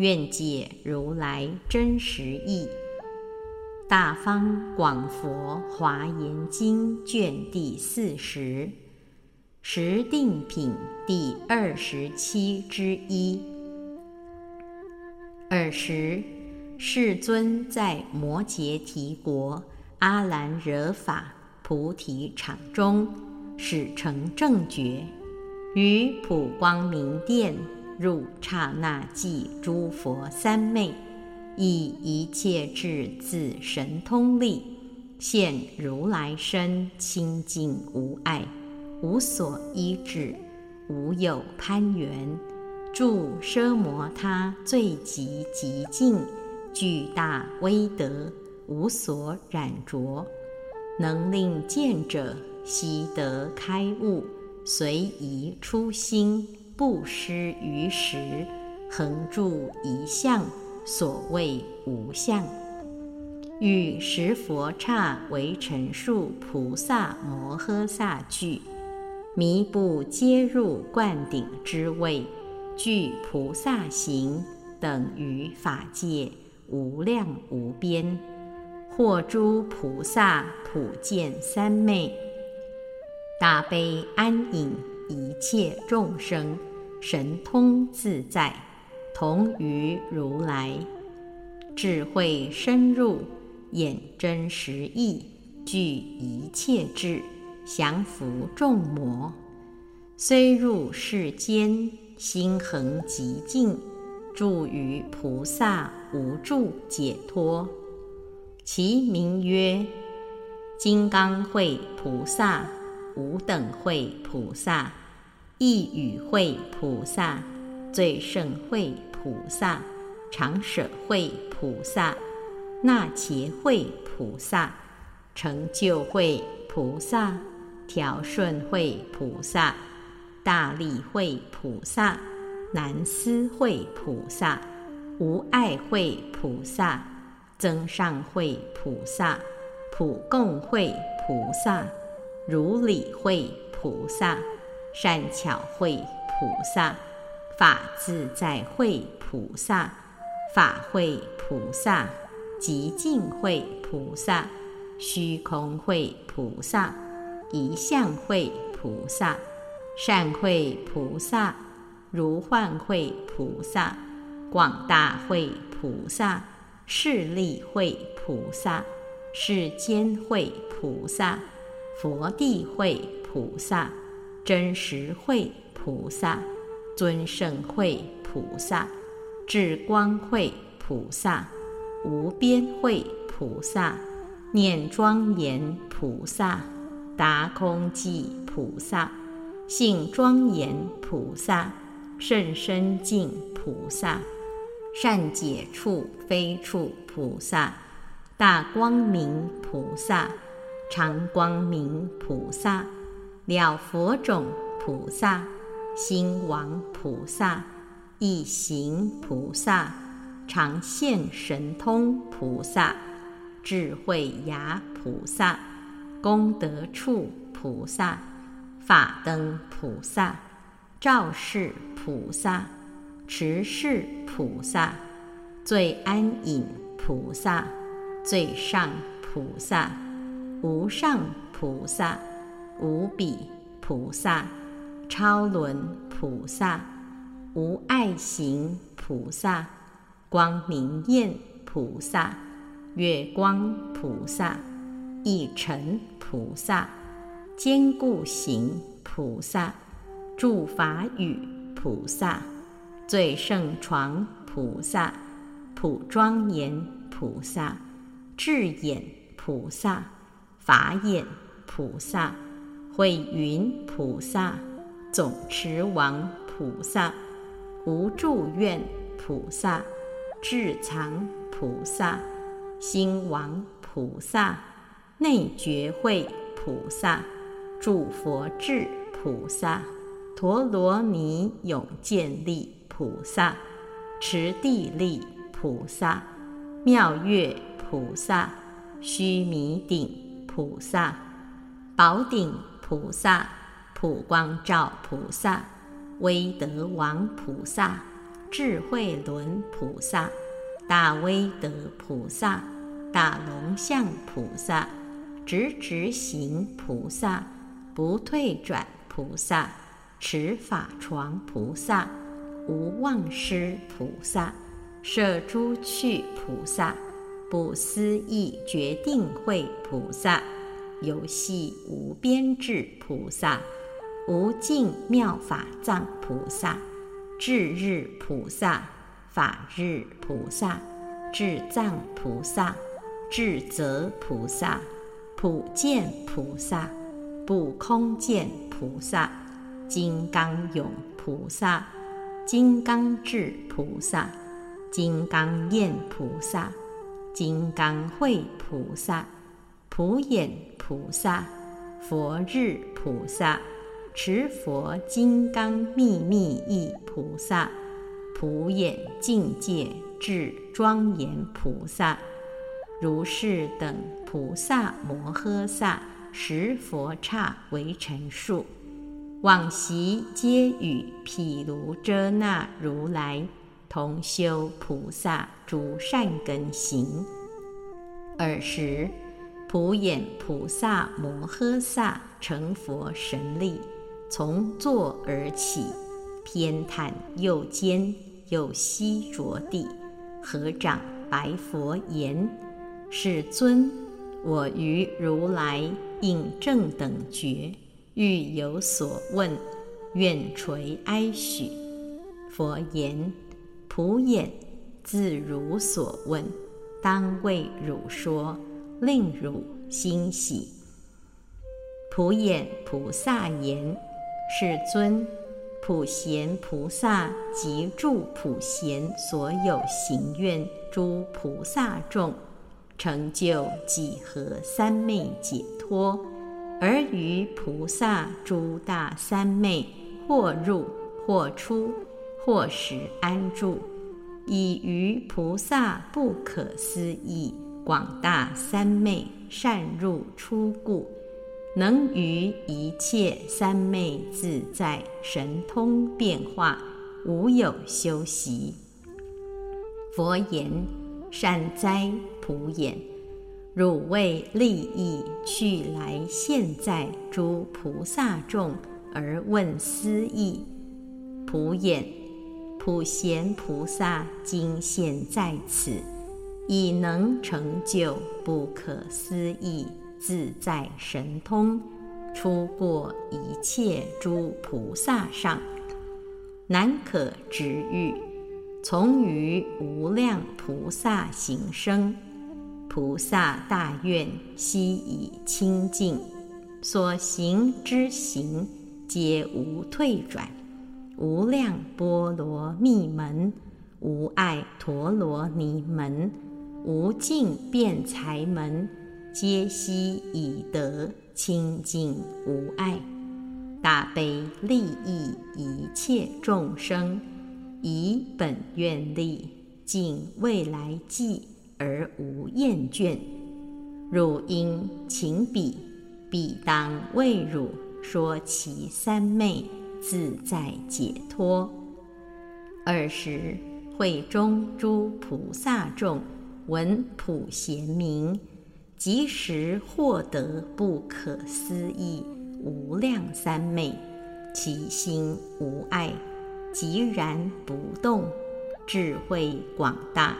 愿解如来真实义，《大方广佛华严经》卷第四十，十定品第二十七之一。尔时，世尊在摩羯提国阿兰惹法菩提场中，始成正觉，于普光明殿。入刹那即诸佛三昧，以一切智自神通力，现如来身清净无碍，无所依止，无有攀缘，住奢摩他最极极静，巨大威德，无所染着，能令见者悉得开悟，随宜初心。不失于时，恒住一相，所谓无相。与十佛刹为陈述菩萨摩诃萨句，弥不皆入灌顶之位，具菩萨行，等于法界无量无边。或诸菩萨普见三昧，大悲安隐一切众生。神通自在，同于如来；智慧深入，眼真实义，具一切智，降伏众魔。虽入世间，心恒极静，住于菩萨无住解脱。其名曰金刚会菩萨、无等会菩萨。意语会菩萨、最胜会菩萨、常舍会菩萨、那伽会菩萨、成就会菩萨、调顺会菩萨、大力会菩萨、难思会菩萨、无爱会菩萨、增上会菩萨、普供会菩萨、如理会菩萨。善巧慧菩萨，法自在慧菩萨，法会菩萨，极静慧菩萨，虚空慧菩萨，一相慧菩萨，善慧菩萨，如幻慧菩萨，广大慧菩萨，势力慧菩萨，世间慧菩萨，佛地慧菩萨。真实慧菩萨、尊胜慧菩萨、智光慧菩萨、无边慧菩萨、念庄严菩萨、达空寂菩萨、性庄严菩萨、甚深净菩萨、善解处非处菩萨、大光明菩萨、常光明菩萨。了佛种菩萨、心王菩萨、一行菩萨、常现神通菩萨、智慧牙菩萨、功德处菩萨、法灯菩萨、照世菩萨、持世菩萨、最安隐菩萨、最上菩萨、无上菩萨。无比菩萨、超轮菩萨、无爱行菩萨、光明焰菩萨、月光菩萨、一尘菩萨、坚固行菩萨、住法语菩萨、最胜床菩萨、普庄严菩萨、智眼菩萨、法眼菩萨。慧云菩萨、总持王菩萨、无住愿菩萨、智藏菩萨、兴王菩萨、内觉会菩萨、诸佛智菩萨、陀罗尼永见力菩萨、持地力菩萨、妙月菩萨、须弥顶菩萨、宝顶菩萨、普光照菩萨、威德王菩萨、智慧轮菩萨、大威德菩萨、大龙象菩萨、直直行菩萨、不退转菩萨、持法床菩萨、无妄师菩萨、舍诸趣菩萨、不思议决定慧菩萨、游戏无边智菩萨、无尽妙法藏菩萨、智日菩萨、法日菩萨、智藏菩萨、智则菩萨、普见菩萨、不空见菩萨、金刚勇菩萨、金刚智菩萨、金刚焰菩萨、金刚慧菩萨、普眼菩萨、佛日菩萨、持佛金刚秘密意菩萨、普眼境界智庄严菩萨，如是等菩萨摩诃萨十佛刹为陈述，往昔皆与毗卢遮那如来同修菩萨诸善根行。尔时，普眼菩萨摩诃萨成佛神力，从座而起，偏袒右肩，右膝着地，合掌白佛言：“世尊，我于如来应正等觉，欲有所问，愿垂哀许。”佛言：“普眼，自如所问，当为汝说，令汝欣喜。”普眼菩萨言：“世尊，普贤菩萨及诸普贤所有行愿诸菩萨众，成就几何三昧解脱，而于菩萨诸大三昧，或入或出，或时安住，以于菩萨不可思议广大三昧善入出故。”能于一切三昧自在神通变化，无有修习。佛言：善哉，普眼！汝为利益去来现在诸菩萨众而问思义。普眼，普贤菩萨今现在此，已能成就不可思议。自在神通，出过一切诸菩萨上，难可执喻。从于无量菩萨行生，菩萨大愿悉以清净，所行之行，皆无退转。无量波罗蜜门，无碍陀罗尼门，无尽辩才门。皆悉以得清净无碍，大悲利益一切众生，以本愿力尽未来际而无厌倦。汝应请彼，彼当为汝说其三昧自在解脱。尔时会中诸菩萨众闻普贤名。即时获得不可思议无量三昧，其心无碍，寂然不动，智慧广大，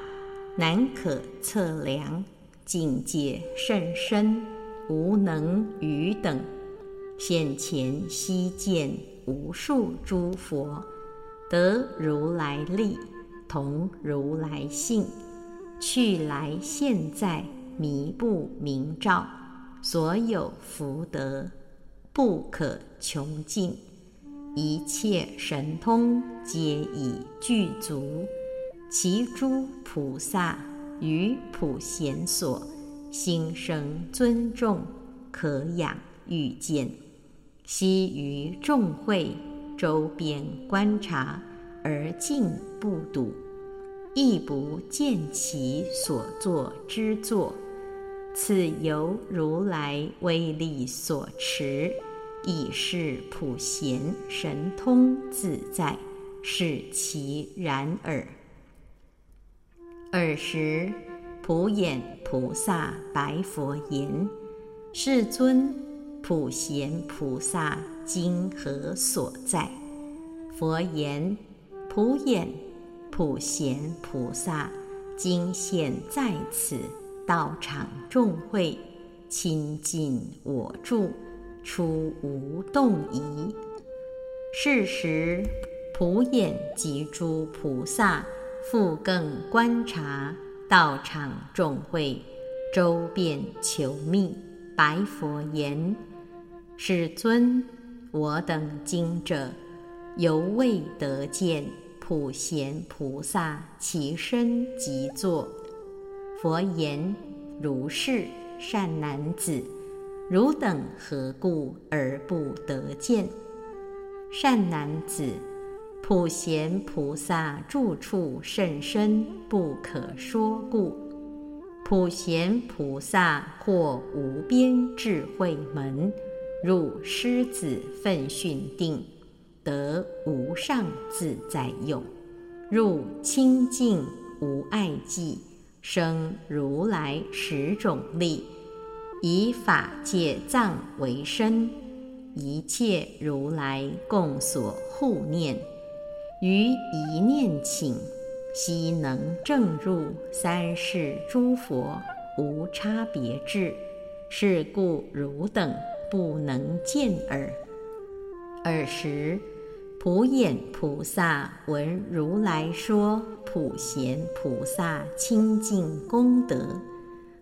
难可测量，境界甚深，无能与等。现前悉见无数诸佛，得如来力，同如来性，去来现在。弥不明照，所有福德不可穷尽，一切神通皆已具足。其诸菩萨于普贤所，心生尊重，可养欲见。悉于众会周边观察，而静不睹，亦不见其所作之作。此由如来威力所持，以是普贤神通自在，是其然耳。尔时，普眼菩萨白佛言：“世尊，普贤菩萨今何所在？”佛言：“普眼、普贤菩萨今现在此。”道场众会，亲近我住，出无动疑。是时，普眼及诸菩萨复更观察道场众会，周遍求密，白佛言：“世尊，我等今者，犹未得见普贤菩萨其身即坐。”佛言：“如是，善男子，汝等何故而不得见？善男子，普贤菩萨住处甚深，不可说故。普贤菩萨或无边智慧门，入狮子奋训定，得无上自在用，入清净无碍际。”生如来十种力，以法界藏为身，一切如来共所护念，于一念请，悉能证入三世诸佛无差别智，是故汝等不能见耳。尔时。普眼菩萨闻如来说普贤菩萨清净功德，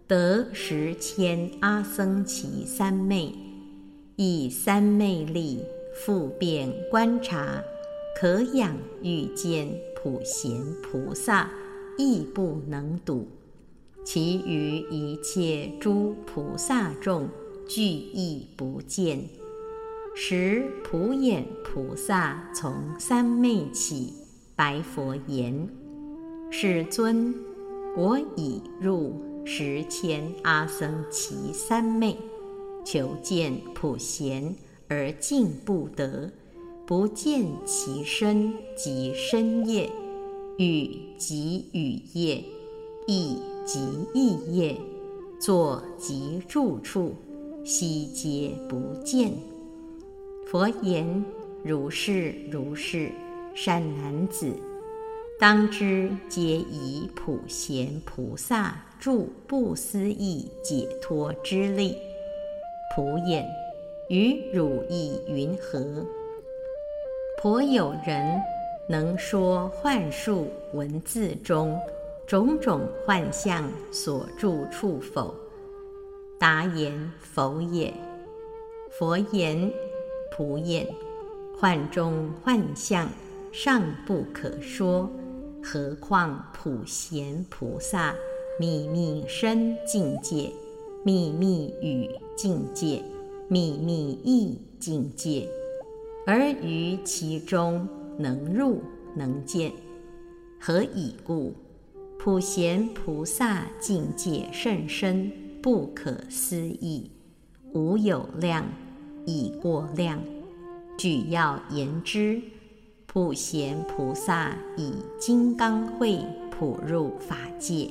得十千阿僧祇三昧，以三昧力复遍观察，可养欲见普贤菩萨，亦不能睹。其余一切诸菩萨众，俱亦不见。时普眼菩萨从三昧起，白佛言：“世尊，我已入十千阿僧祇三昧，求见普贤而竟不得，不见其身及身业，与及与业，意及意业，坐及住处，悉皆不见。”佛言：“如是如是，善男子，当知皆以普贤菩萨助不思议解脱之力。普眼，与汝意云何？颇有人能说幻术文字中种种幻象所住处否？”答言：“否也。”佛言。普眼，幻中幻象尚不可说，何况普贤菩萨秘密身境界、秘密语境界、秘密意境界，而于其中能入能见，何以故？普贤菩萨境界甚深，不可思议，无有量。已过量，举要言之，普贤菩萨以金刚慧普入法界，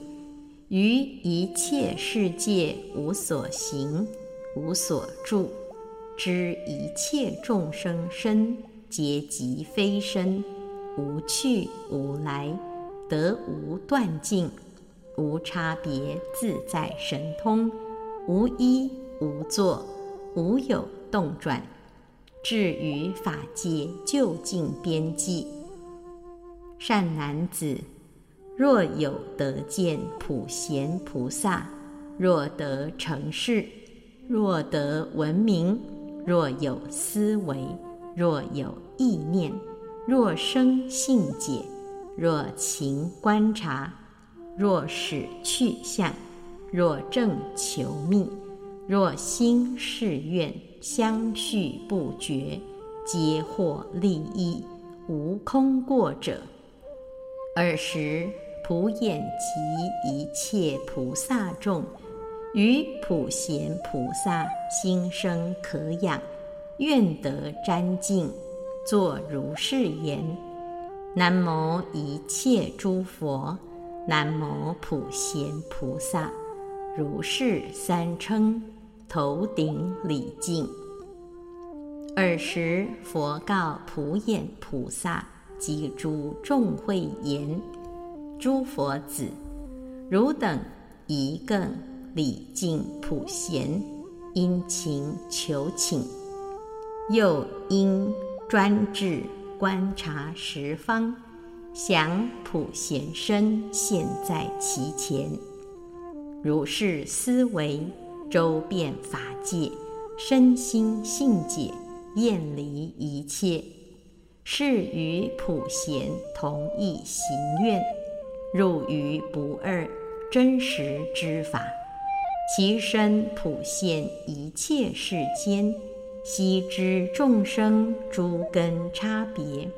于一切世界无所行，无所住，知一切众生身皆即非身，无去无来，得无断尽，无差别自在神通，无依无作，无有。动转，至于法界究竟边际。善男子，若有得见普贤菩萨，若得成事，若得闻名，若有思维，若有意念，若生信解，若勤观察，若使去向，若正求觅，若心誓愿，相续不绝，皆获利益，无空过者。尔时，普眼及一切菩萨众，于普贤菩萨心生可仰，愿得瞻敬，作如是言：南无一切诸佛，南无普贤菩萨。如是三称，头顶礼敬。尔时，佛告普眼菩萨及诸众会言。诸佛子，汝等一更礼敬普贤，殷勤求请，又应专志观察十方，想普贤身现在其前。如是思维，周遍法界，身心性解，厌离一切，是与普贤同一行愿。入于不二真实之法，其身普现一切世间，悉知众生诸根差别，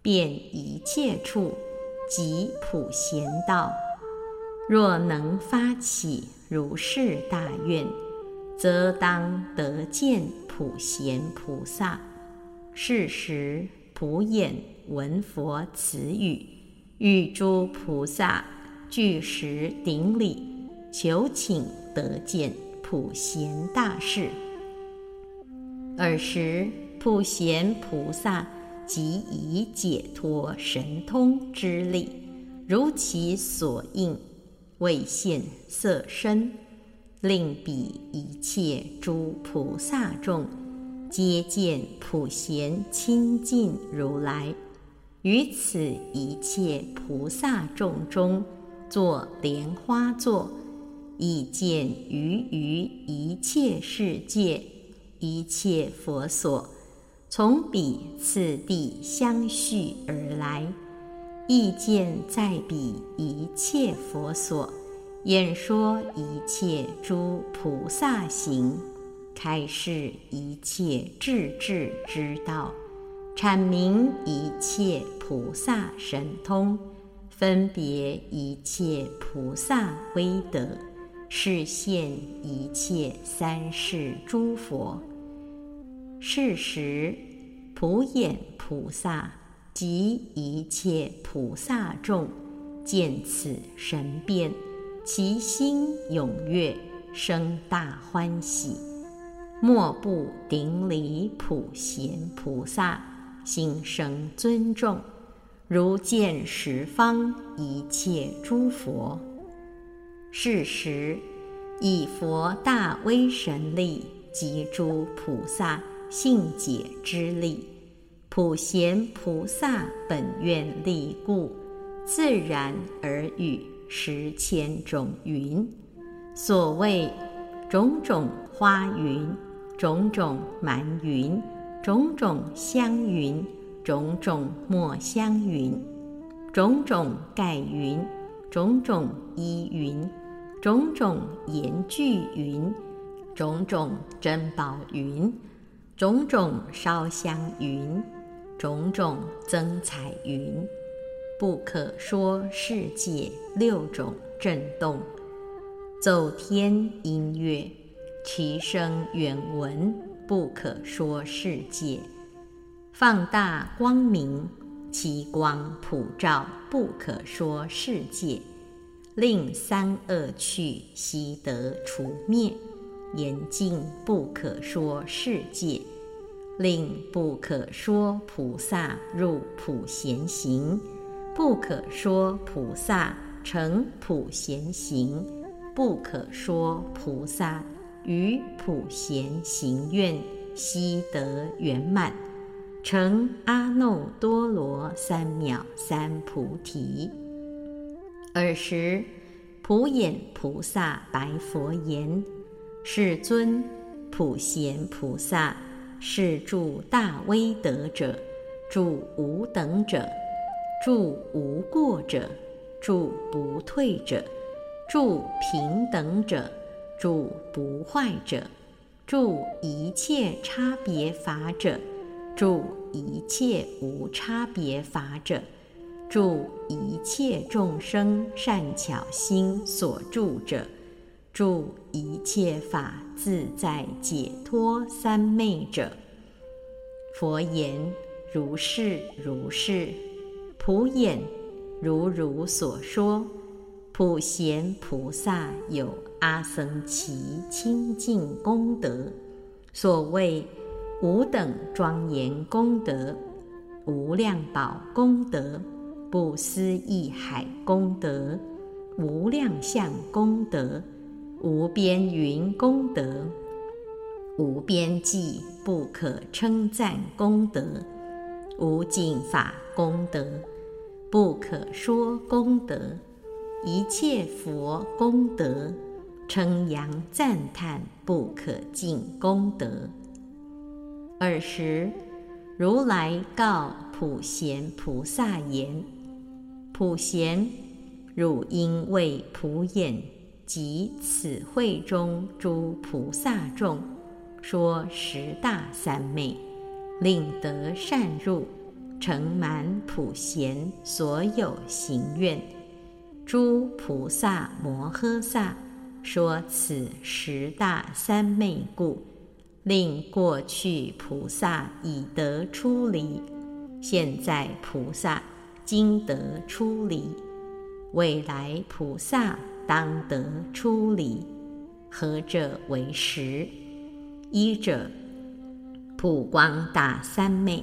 遍一切处，即普贤道。若能发起如是大愿，则当得见普贤菩萨。是时，普眼闻佛此语。与诸菩萨具时顶礼，求请得见普贤大士。尔时，普贤菩萨即以解脱神通之力，如其所应，为现色身，令彼一切诸菩萨众，皆见普贤亲近如来。于此一切菩萨众中，作莲花座，以见于于一切世界一切佛所，从彼次第相续而来，意见在彼一切佛所，演说一切诸菩萨行，开示一切智智之道。阐明一切菩萨神通，分别一切菩萨威德，示现一切三世诸佛。是时，普眼菩萨及一切菩萨众见此神变，其心踊跃，生大欢喜，莫不顶礼普贤菩萨。心生尊重，如见十方一切诸佛。是时，以佛大威神力及诸菩萨信解之力，普贤菩萨本愿力故，自然而语十千种云。所谓种种花云，种种蛮云。种种香云，种种墨香云，种种盖云，种种衣云，种种言具云，种种珍宝云，种种烧香云，种种增彩云，不可说世界六种。震动，奏天音乐，其声远闻。不可说世界，放大光明，其光普照不可说世界，令三恶趣悉得除灭，严禁不可说世界，令不可说菩萨入普贤行，不可说菩萨成普贤行，不可说菩萨。于普贤行愿悉得圆满，成阿耨多罗三藐三菩提。尔时，普眼菩萨白佛言：“世尊，普贤菩萨是住大威德者，住无等者，住无过者，住不退者，住平等者，住不坏者，住一切差别法者，住一切无差别法者，住一切众生善巧心所住者，住一切法自在解脱三昧者。佛言：如是如是。普演。如如所说，普贤菩萨有阿僧祇清净功德，所谓无等庄严功德、无量宝功德、不思议海功德、无量相功德、无边云功德、无边际不可称赞功德、无尽法功德。不可说功德，一切佛功德，称扬赞叹不可尽功德。尔时，如来告普贤菩萨言：“普贤，汝应为普演及此会中诸菩萨众，说十大三昧，令得善入。”成满普贤所有行愿，诸菩萨摩诃萨说此十大三昧故，令过去菩萨已得出离，现在菩萨今得出离，未来菩萨当得出离。何者为实？一者普光大三昧。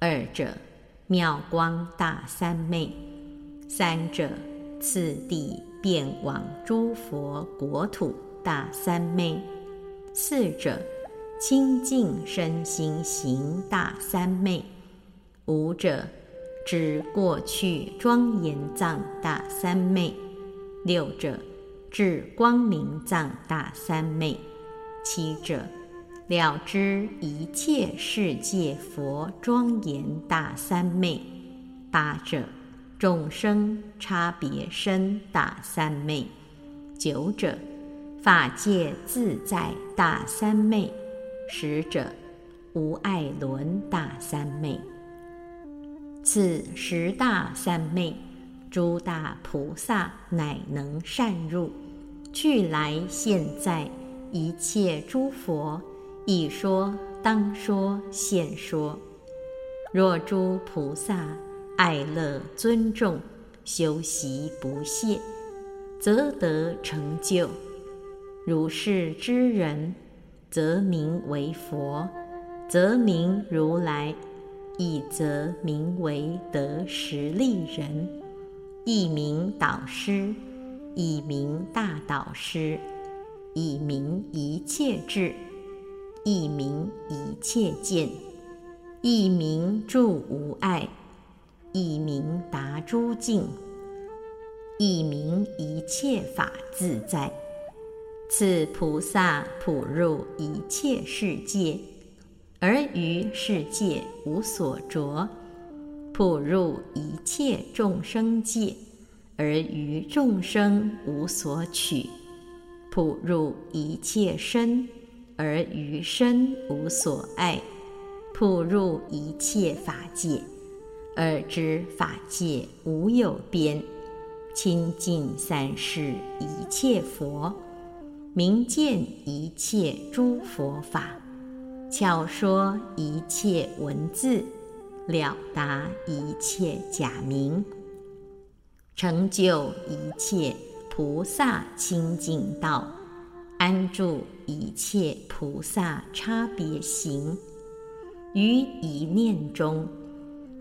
二者妙光大三昧，三者次第遍往诸佛国土大三昧，四者清净身心行大三昧，五者指过去庄严藏大三昧，六者至光明藏大三昧，七者。了知一切世界佛庄严大三昧，八者众生差别身大三昧，九者法界自在大三昧，十者无碍轮大三昧。此十大三昧，诸大菩萨乃能善入。去来现在一切诸佛。已说当说现说，若诸菩萨爱乐尊重修习不懈，则得成就。如是之人，则名为佛，则名如来，亦则名为得实力人，一名导师，亦名大导师，亦名一切智。一名一切见，一名住无碍，一名达诸境，一名一切法自在。此菩萨普入一切世界，而于世界无所着；普入一切众生界，而于众生无所取；普入一切身。而于身无所爱，普入一切法界，而知法界无有边，亲近三世一切佛，明见一切诸佛法，巧说一切文字，了达一切假名，成就一切菩萨清净道。安住一切菩萨差别行，于一念中，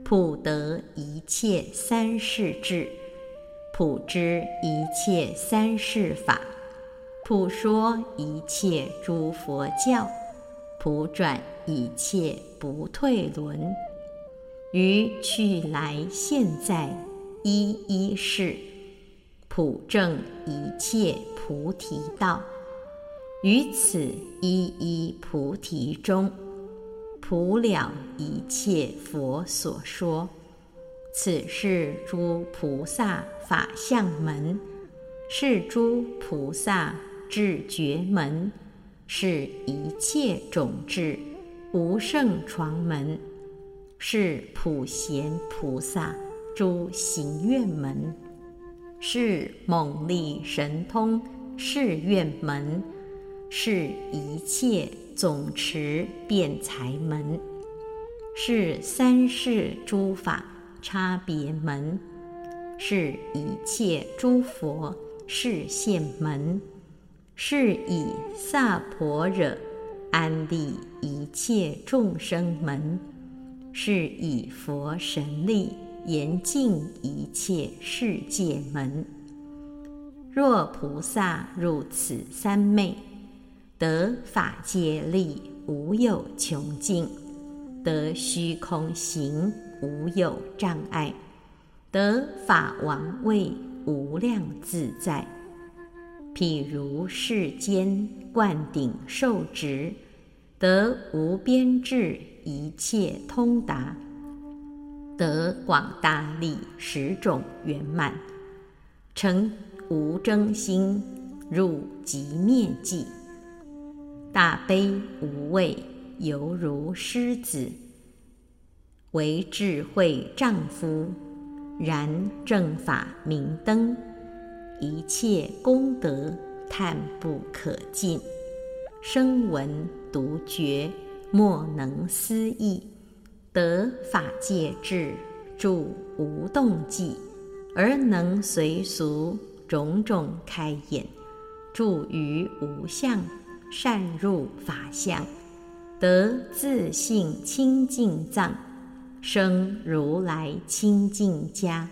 普得一切三世智，普知一切三世法，普说一切诸佛教，普转一切不退轮，于去来现在一一世，普证一切菩提道。于此一一菩提中，普了一切佛所说，此是诸菩萨法相门，是诸菩萨智觉门，是一切种智无胜床门，是普贤菩萨诸行愿门，是猛力神通誓愿门，是一切总持辩才门，是三世诸法。差别门是一切诸佛示现门，是以萨婆惹安利一切众生门，是以佛神力严净一切世界门。若菩萨入此三昧，得法界力无有穷尽，得虚空行。无有障碍，得法王位无量自在。譬如世间灌顶受持，得无边智一切通达，得广大力十种圆满，成无争心，入极灭际，大悲无畏，犹如狮子。为智慧丈夫，然正法明灯，一切功德叹不可尽，声闻独觉莫能思议，得法界智住无动迹，而能随俗种种开眼，住于无相，善入法相，得自性清净藏。生如来清净家，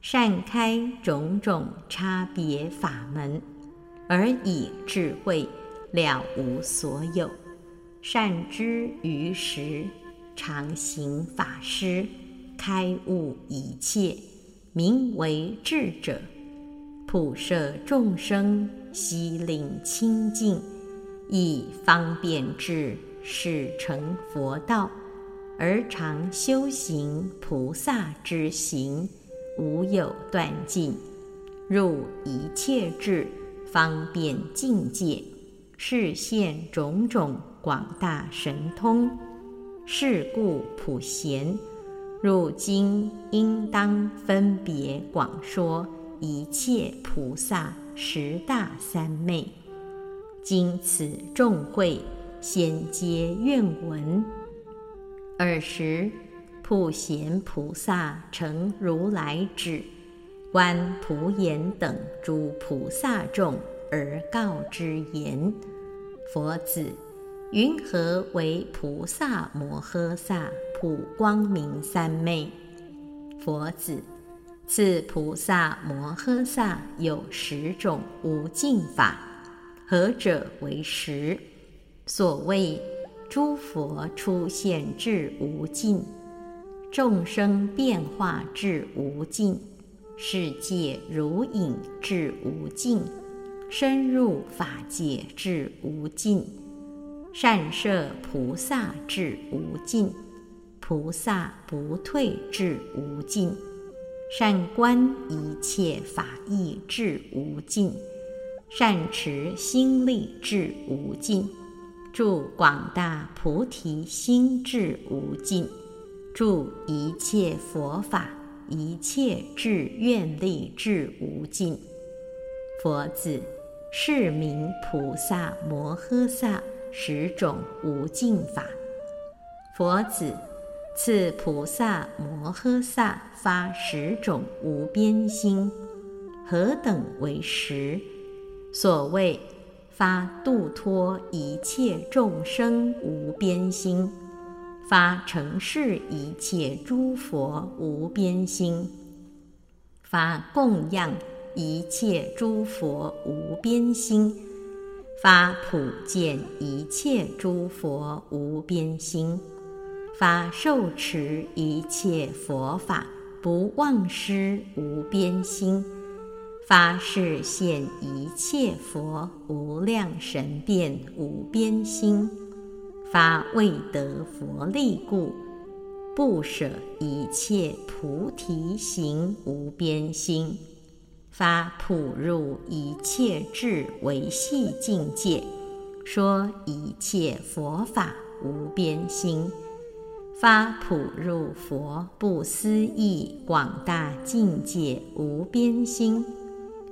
善开种种差别法门，而以智慧了无所有，善知于时，常行法师，开悟一切，名为智者，普摄众生，悉令清净，以方便智，使成佛道。而常修行菩萨之行，无有断尽，入一切智方便境界，示现种种广大神通。是故普贤入经应当分别广说一切菩萨十大三昧。经此众会，先皆愿闻。尔时，普贤菩萨成如来指，观普眼等诸菩萨众而告之言：“佛子，云何为菩萨摩诃萨普光明三昧？”佛子，此菩萨摩诃萨有十种无尽法，何者为十？所谓。诸佛出现至无尽，众生变化至无尽，世界如影至无尽，深入法界至无尽，善摄菩萨至无尽，菩萨不退至无尽，善观一切法义至无尽，善持心力至无尽。祝广大菩提心智无尽，祝一切佛法一切智愿力智无尽。佛子，是名菩萨摩诃萨十种无尽法。佛子，次菩萨摩诃萨发十种无边心，何等为十？所谓。发度脱一切众生无边心，发成事一切诸佛无边心，发供养一切诸佛无边心，发普见一切诸佛无边心，发受持一切佛法不忘失无边心。发誓现一切佛无量神变无边心，发未得佛力故，不舍一切菩提行无边心，发普入一切智维系境界，说一切佛法无边心，发普入佛不思议广大境界无边心，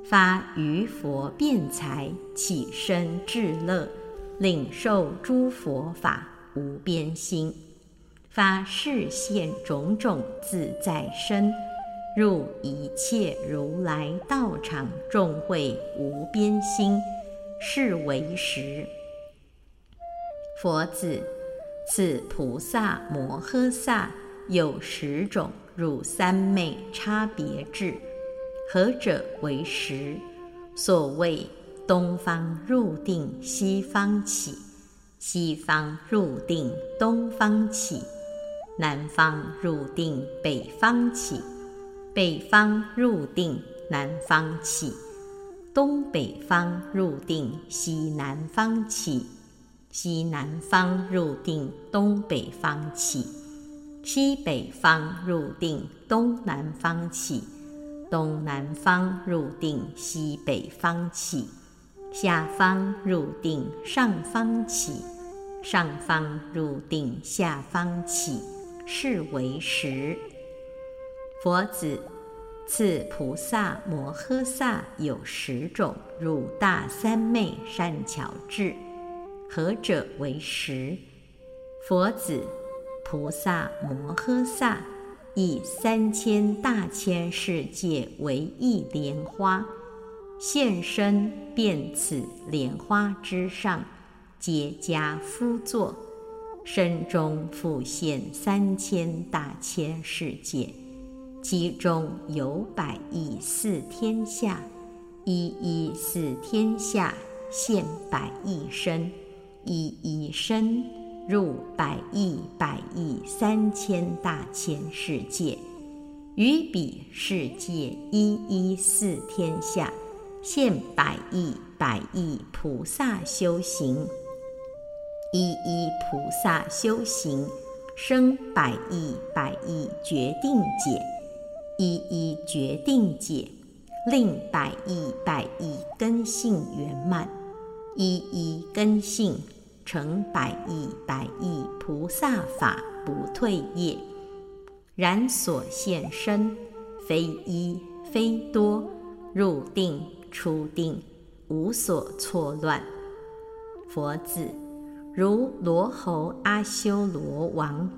发于佛辩才起身至乐，领受诸佛法无边心。发示现种种自在身，入一切如来道场众会无边心，是为实。佛子，此菩萨摩诃萨有十种入三昧差别智，何者为实？所谓东方入定，西方起；西方入定，东方起。南方入定，北方起；北方入定，南方起；东北方入定，西南方起；西南方入定，东北方起；西北方入定，东南方起；东南方入定，西北方起；下方入定，上方起；上方入定，下方起。是为实。佛子，此菩萨摩诃萨有十种入大三昧善巧智，何者为实？佛子，菩萨摩诃萨以三千大千世界为一莲花，现身遍此莲花之上，结跏趺坐。身中复现三千大千世界，其中有百亿四天下，一一四天下现百亿身，一一身入百亿百亿三千大千世界，于彼世界一一四天下现百亿百亿菩萨修行。一一菩萨修行，生百亿百亿决定解；一一决定解，令百亿百亿根性圆满；一一根性成百亿百亿菩萨法不退业。然所现身，非一非多，入定出定，无所错乱。佛子。如罗侯阿修罗王，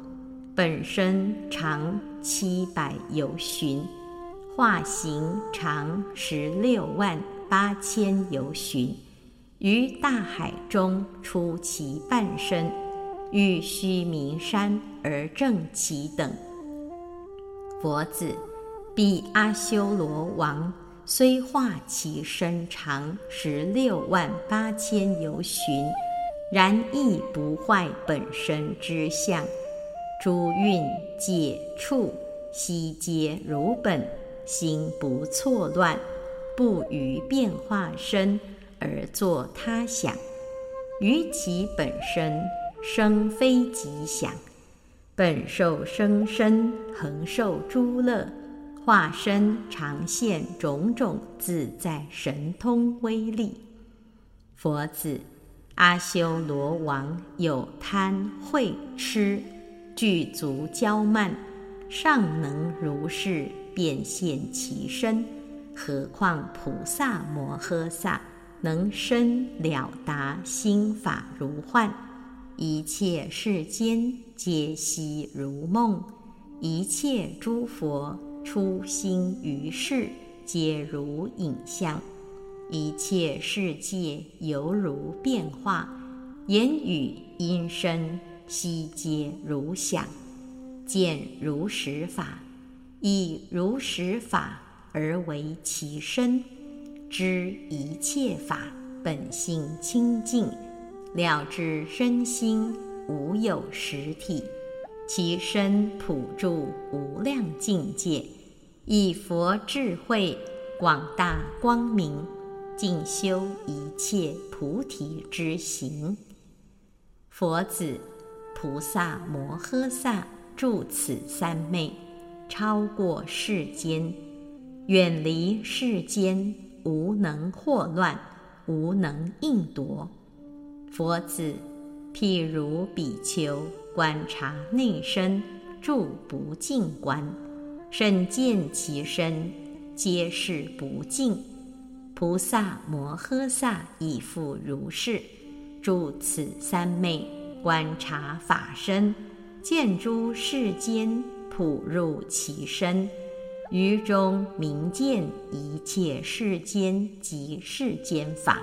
本身常七百由旬，化形长十六万八千由旬，于大海中出其半身，欲须弥山而正其等。佛子，彼阿修罗王虽化其身长十六万八千由旬。然亦不坏本身之相，诸蕴解处悉皆如本，心不错乱，不于变化身而作他想，于其本身生非吉祥，本受生身恒受诸乐，化身常现种种自在神通威力，佛子。阿修罗王有贪慧痴，具足骄慢，尚能如是变现其身，何况菩萨摩诃萨能深了达心法如幻，一切世间皆悉如梦，一切诸佛出心于世，皆如影像。一切世界犹如变化，言语音声悉皆如想，见如实法，以如实法而为其身，知一切法本性清净，了知身心无有实体，其身普住无量境界，以佛智慧广大光明。进修一切菩提之行，佛子菩萨摩诃萨住此三昧，超过世间，远离世间，无能惑乱，无能应夺。佛子，譬如比丘观察内身，住不净观，甚见其身，皆是不净。菩萨摩诃萨亦复如是，住此三昧，观察法身，见诸世间，普入其身，于中明见一切世间及世间法，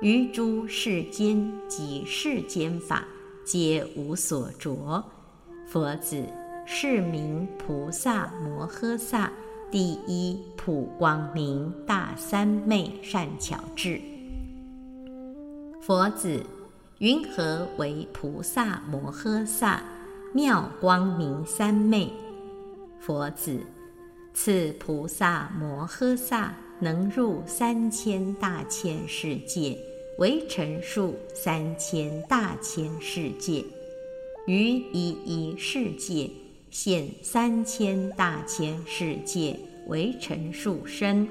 于诸世间及世间法，皆无所着。佛子，是名菩萨摩诃萨。第一普光明大三昧善巧智。佛子，云何为菩萨摩诃萨妙光明三昧？佛子，此菩萨摩诃萨能入三千大千世界，为陈述三千大千世界，于一一世界。现三千大千世界为陈数身，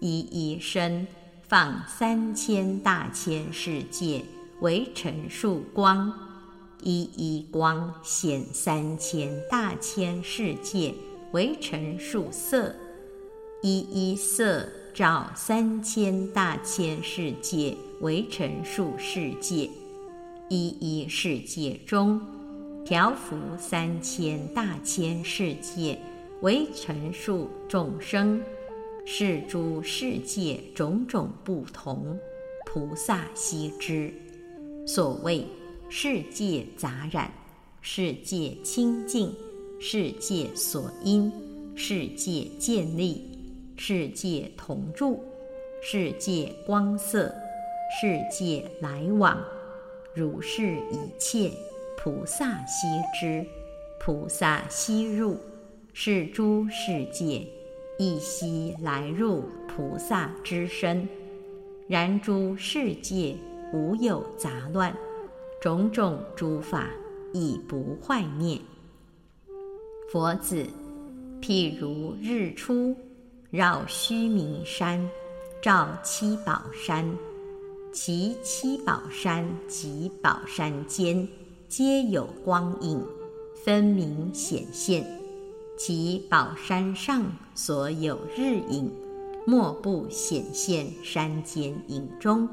一一身放三千大千世界为陈数光，一一光显三千大千世界为陈数色，一一色照三千大千世界为陈数世界，一一世界中。调伏三千大千世界，为陈数众生，是诸世界种种不同，菩萨悉知。所谓世界杂染，世界清净，世界所因，世界建立，世界同住，世界光色，世界来往，如是一切。菩萨悉知，菩萨悉入，是诸世界一悉来入菩萨之身。然诸世界无有杂乱，种种诸法已不坏灭。佛子，譬如日出，绕须弥山，照七宝山，其七宝山及宝山间。皆有光影，分明显现。其宝山上所有日影，莫不显现山间影中；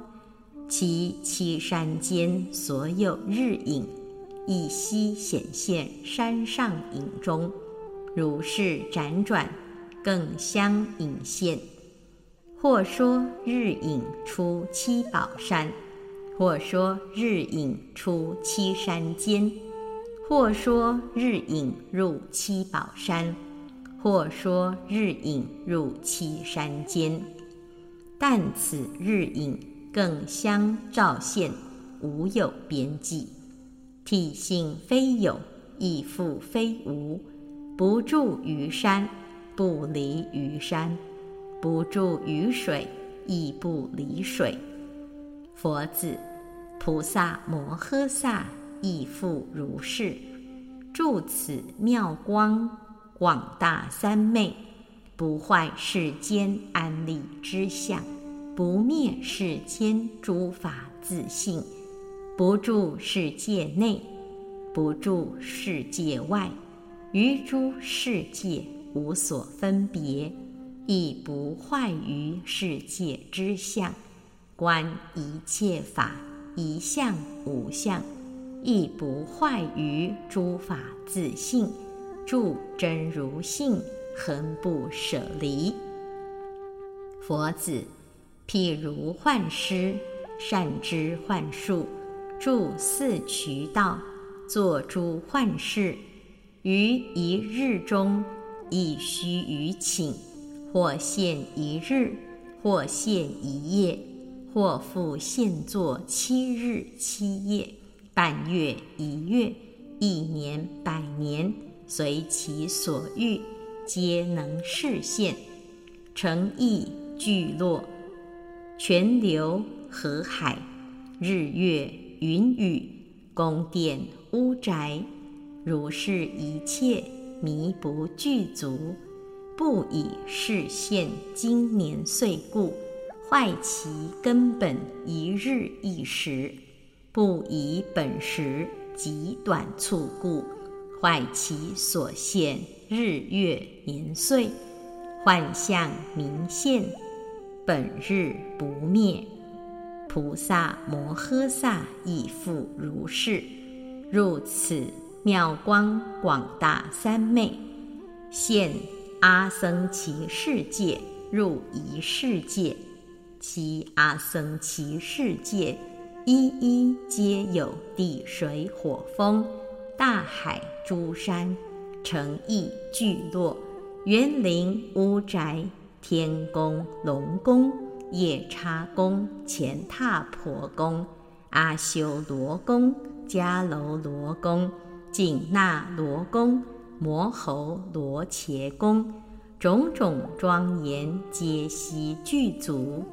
其七山间所有日影，亦悉显现山上影中。如是辗转，更相影现。或说日影出七宝山。或说日影出七山间，或说日影入七宝山，或说日影入七山间。但此日影更相照现，无有边际。体性非有，亦复非无。不住于山，不离于山；不住于水，亦不离水。佛子，菩萨摩诃萨亦复如是，住此妙光广大三昧，不坏世间安立之相，不灭世间诸法自性，不住世界内，不住世界外，于诸世界无所分别，亦不坏于世界之相。观一切法一相无相，亦不坏于诸法自性，住真如性，恒不舍离。佛子，譬如幻师，善知幻术，住四渠道，作诸幻事，于一日中，亦须臾请，或现一日，或现一夜。或复现作七日七夜，半月一月，一年百年，随其所欲，皆能示现。诚意聚落，泉流河海，日月云雨，宫殿屋宅，如是一切弥不具足，不以视现今年岁故，坏其根本一日一时；不以本时极短促故，坏其所现日月年岁。幻象明现，本日不灭。菩萨摩诃萨亦复如是。入此妙光广大三昧，现阿僧祇世界入一世界，其阿僧祇世界一一皆有地水火风、大海诸山、城邑聚落。园林、屋宅、天宫、龙宫、夜叉宫、乾闼婆宫、阿修罗宫、迦楼罗宫、紧那罗宫、摩喉罗伽宫，种种庄严，皆悉具足。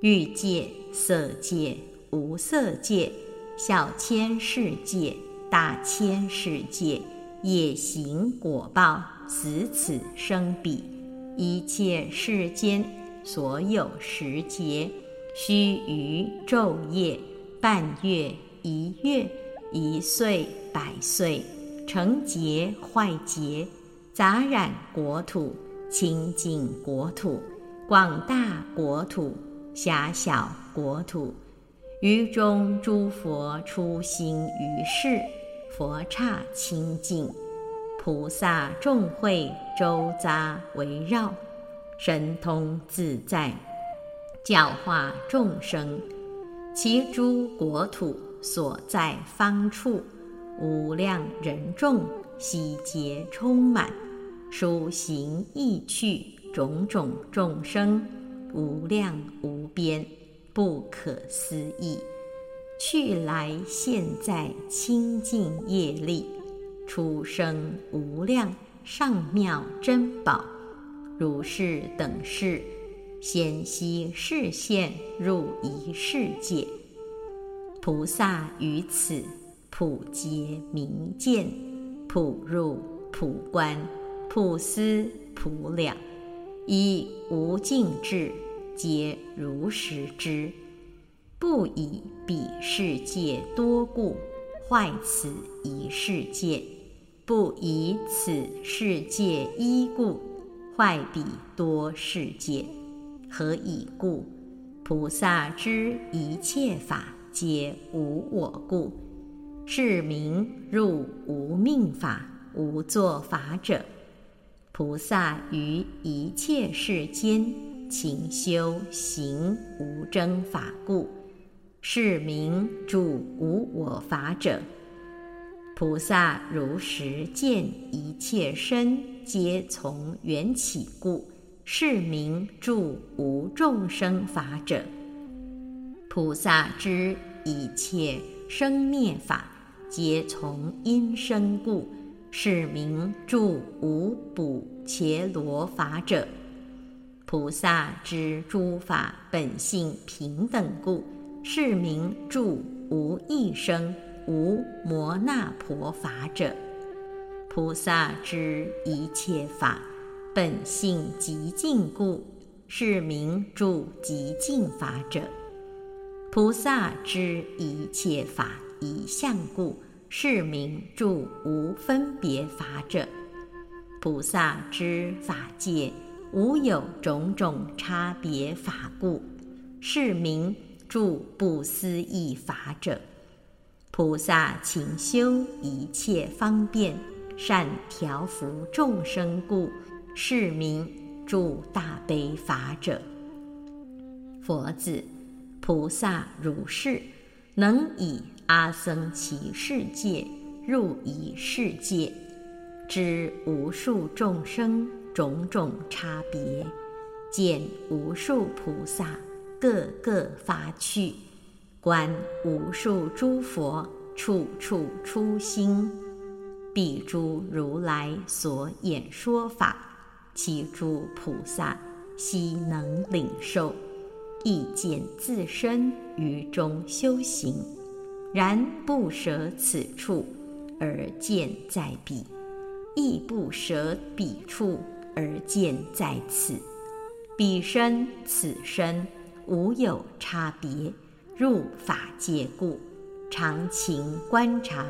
欲界、色界、无色界、小千世界、大千世界。业行果报，死此生彼，一切世间所有时节，须臾昼夜，半月一月，一岁百岁，成劫坏劫，杂染国土，清净国土，广大国土，狭小国土，于中诸佛出行于世。佛刹清净，菩萨众会周匝围绕，神通自在，教化众生。其诸国土所在方处，无量人众悉皆充满，殊行意趣，种种众生，无量无边，不可思议。去来现在清净业力，出生无量上妙珍宝，如是等事，先悉示现入一世界。菩萨于此普皆明见，普入普观，普思普了，以无尽智，皆如实知。不以彼世界多故坏此一世界，不以此世界一故坏彼多世界。何以故？菩萨知一切法皆无我故，是名入无命法、无作法者。菩萨于一切世间勤修行无争法故。是名住无我法者。菩萨如实见一切身皆从缘起故，是名住无众生法者。菩萨知一切生灭法皆从因生故，是名住无补伽罗法者。菩萨知诸法本性平等故。是名住无一生无摩那婆法者，菩萨知一切法本性极净故，是名住极净法者。菩萨知一切法一相故，是名住无分别法者。菩萨知法界无有种种差别法故，是名。住不思议法者，菩萨勤修一切方便善调伏众生故，是名住大悲法者。佛子，菩萨如是，能以阿僧祇世界入一世界，知无数众生种种差别，见无数菩萨。各个发趣，观无数诸佛，处处出心，彼诸如来所演说法，其诸菩萨悉能领受，亦见自身于中修行。然不舍此处，而见在彼，亦不舍彼处而见在此。彼身此身无有差别，入法界故，常勤观察，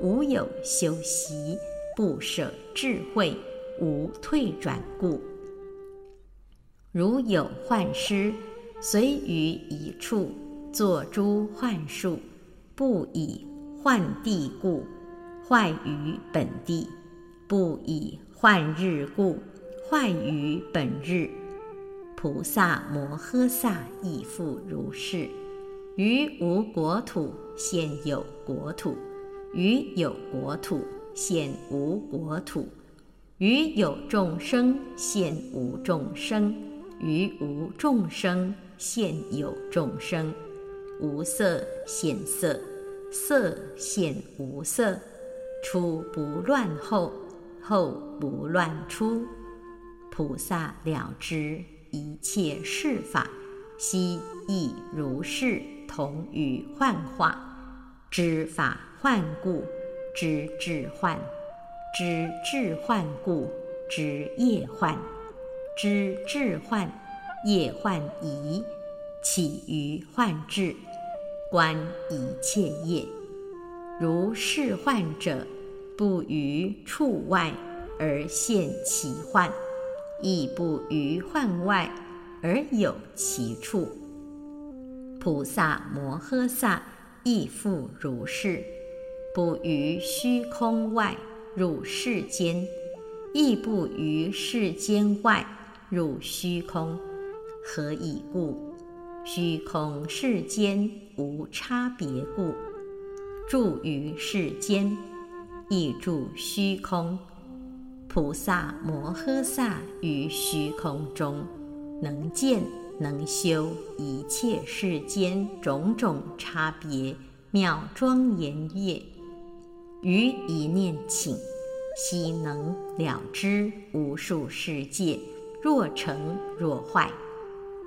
无有修习，不舍智慧，无退转故。如有幻师，随于一处作诸幻术，不以幻地故，坏于本地；不以幻日故，坏于本日。菩萨摩诃萨亦复如是。于无国土现有国土，于有国土现无国土，于有众生现无众生。于无众生现有众生，无色现色，色现无色，出不乱后，后不乱出。菩萨了知一切事法，悉亦如是，同于幻化。知法幻故，知智幻；知智幻故，知业幻。知智幻，业幻疑，起于幻智，观一切业。如是幻者，不于处外而现其幻，亦不于幻外而有其处。菩萨摩诃萨亦复如是，不于虚空外入世间，亦不于世间外。入虚空，何以故？虚空世间无差别故。住于世间，亦住虚空。菩萨摩诃萨于虚空中，能见能修一切世间种种差别妙庄严业，于一念请，悉能了知无数世界。若成若坏，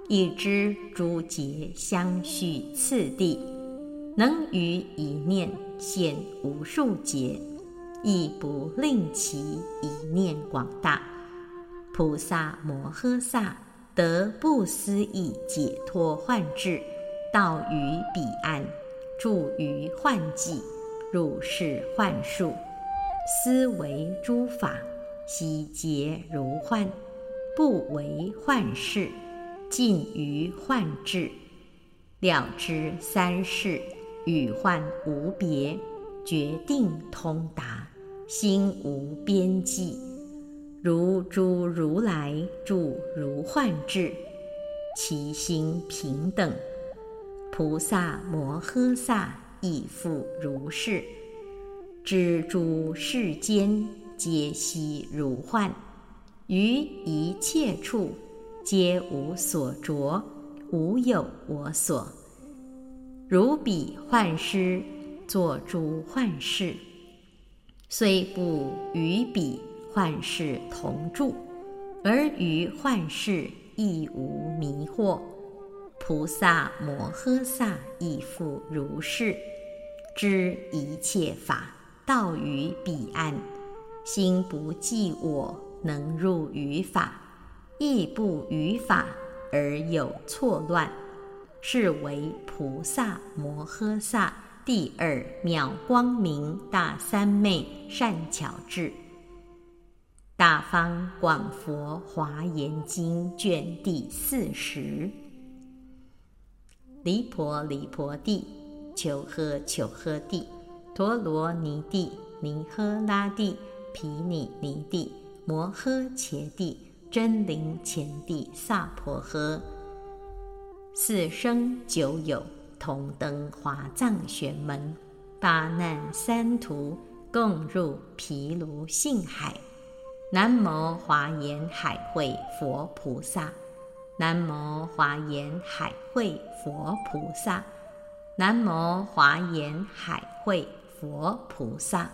一知诸劫相续次第，能于一念现无数劫，亦不令其一念广大。菩萨摩诃萨得不思议解脱幻智，到于彼岸，住于幻寂，入是幻术，思维诸法，悉皆如幻。不为幻事，尽于幻智，了知三世与幻无别，决定通达，心无边际。如诸如来住如幻智，其心平等。菩萨摩诃萨亦复如是，知诸世间皆悉如幻。于一切处，皆无所着，无有我所。如彼幻师作诸幻事，虽不与彼幻事同住，而于幻事亦无迷惑。菩萨摩诃萨亦复如是，知一切法道于彼岸，心不计我。能入于法，亦不于法而有错乱，是为菩萨摩诃萨第二妙光明大三昧善巧智。大方广佛华严经卷第四十。离婆离婆地，求诃求诃地，陀罗尼地，尼诃拉地，毗尼尼地。摩诃伽帝真灵前帝萨婆诃，四生九有同登华藏玄门，八难三途共入毗卢性海。南无华严海会佛菩萨，南无华严海会佛菩萨，南无华严海会佛菩萨。